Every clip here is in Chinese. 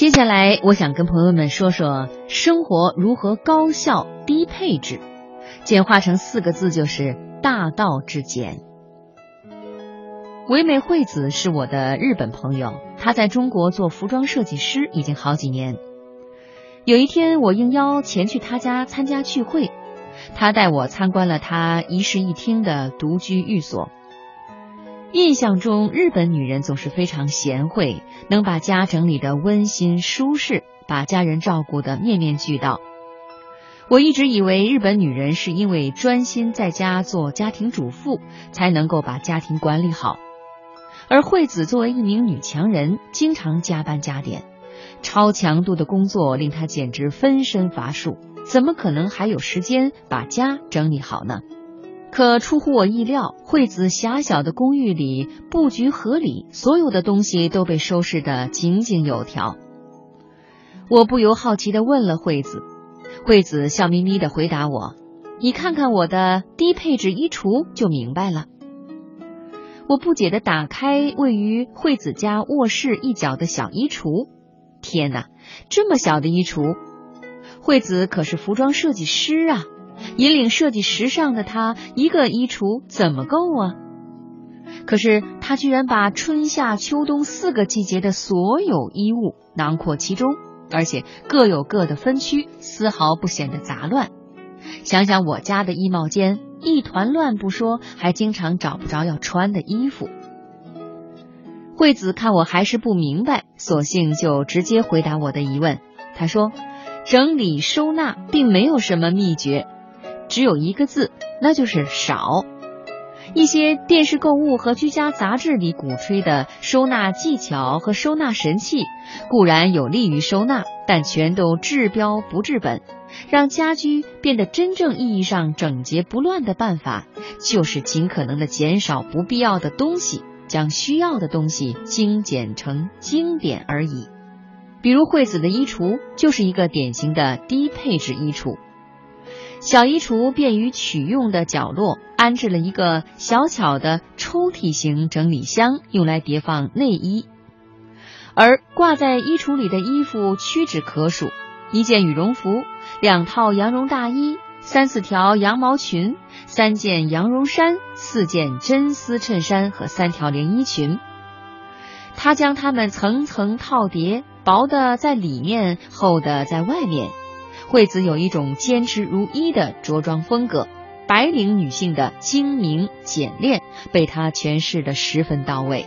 接下来，我想跟朋友们说说生活如何高效低配置，简化成四个字就是大道至简。唯美惠子是我的日本朋友，她在中国做服装设计师已经好几年。有一天，我应邀前去她家参加聚会，她带我参观了她一室一厅的独居寓所。印象中，日本女人总是非常贤惠，能把家整理的温馨舒适，把家人照顾的面面俱到。我一直以为日本女人是因为专心在家做家庭主妇，才能够把家庭管理好。而惠子作为一名女强人，经常加班加点，超强度的工作令她简直分身乏术，怎么可能还有时间把家整理好呢？可出乎我意料，惠子狭小的公寓里布局合理，所有的东西都被收拾得井井有条。我不由好奇地问了惠子，惠子笑眯眯地回答我：“你看看我的低配置衣橱就明白了。”我不解地打开位于惠子家卧室一角的小衣橱，天哪，这么小的衣橱！惠子可是服装设计师啊！引领设计时尚的他，一个衣橱怎么够啊？可是他居然把春夏秋冬四个季节的所有衣物囊括其中，而且各有各的分区，丝毫不显得杂乱。想想我家的衣帽间一团乱不说，还经常找不着要穿的衣服。惠子看我还是不明白，索性就直接回答我的疑问。他说：“整理收纳并没有什么秘诀。”只有一个字，那就是少。一些电视购物和居家杂志里鼓吹的收纳技巧和收纳神器，固然有利于收纳，但全都治标不治本。让家居变得真正意义上整洁不乱的办法，就是尽可能的减少不必要的东西，将需要的东西精简成经典而已。比如惠子的衣橱，就是一个典型的低配置衣橱。小衣橱便于取用的角落安置了一个小巧的抽屉型整理箱，用来叠放内衣。而挂在衣橱里的衣服屈指可数：一件羽绒服、两套羊绒大衣、三四条羊毛裙、三件羊绒衫、四件真丝衬衫和三条连衣裙。他将它们层层套叠，薄的在里面，厚的在外面。惠子有一种坚持如一的着装风格，白领女性的精明简练被她诠释的十分到位。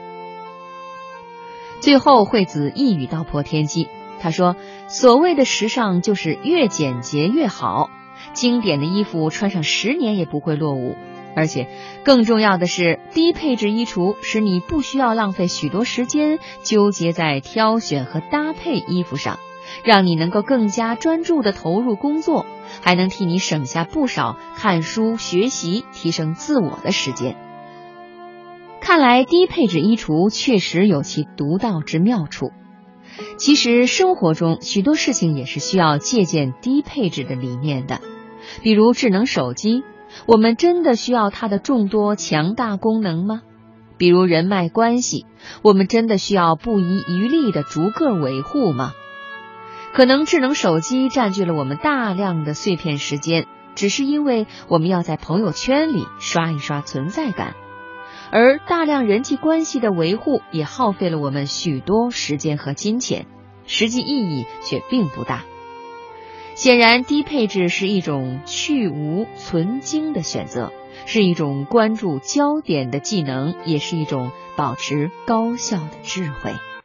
最后，惠子一语道破天机，她说：“所谓的时尚就是越简洁越好，经典的衣服穿上十年也不会落伍，而且更重要的是，低配置衣橱使你不需要浪费许多时间纠结在挑选和搭配衣服上。”让你能够更加专注的投入工作，还能替你省下不少看书、学习、提升自我的时间。看来低配置衣橱确实有其独到之妙处。其实生活中许多事情也是需要借鉴低配置的理念的，比如智能手机，我们真的需要它的众多强大功能吗？比如人脉关系，我们真的需要不遗余力的逐个维护吗？可能智能手机占据了我们大量的碎片时间，只是因为我们要在朋友圈里刷一刷存在感，而大量人际关系的维护也耗费了我们许多时间和金钱，实际意义却并不大。显然，低配置是一种去无存精的选择，是一种关注焦点的技能，也是一种保持高效的智慧。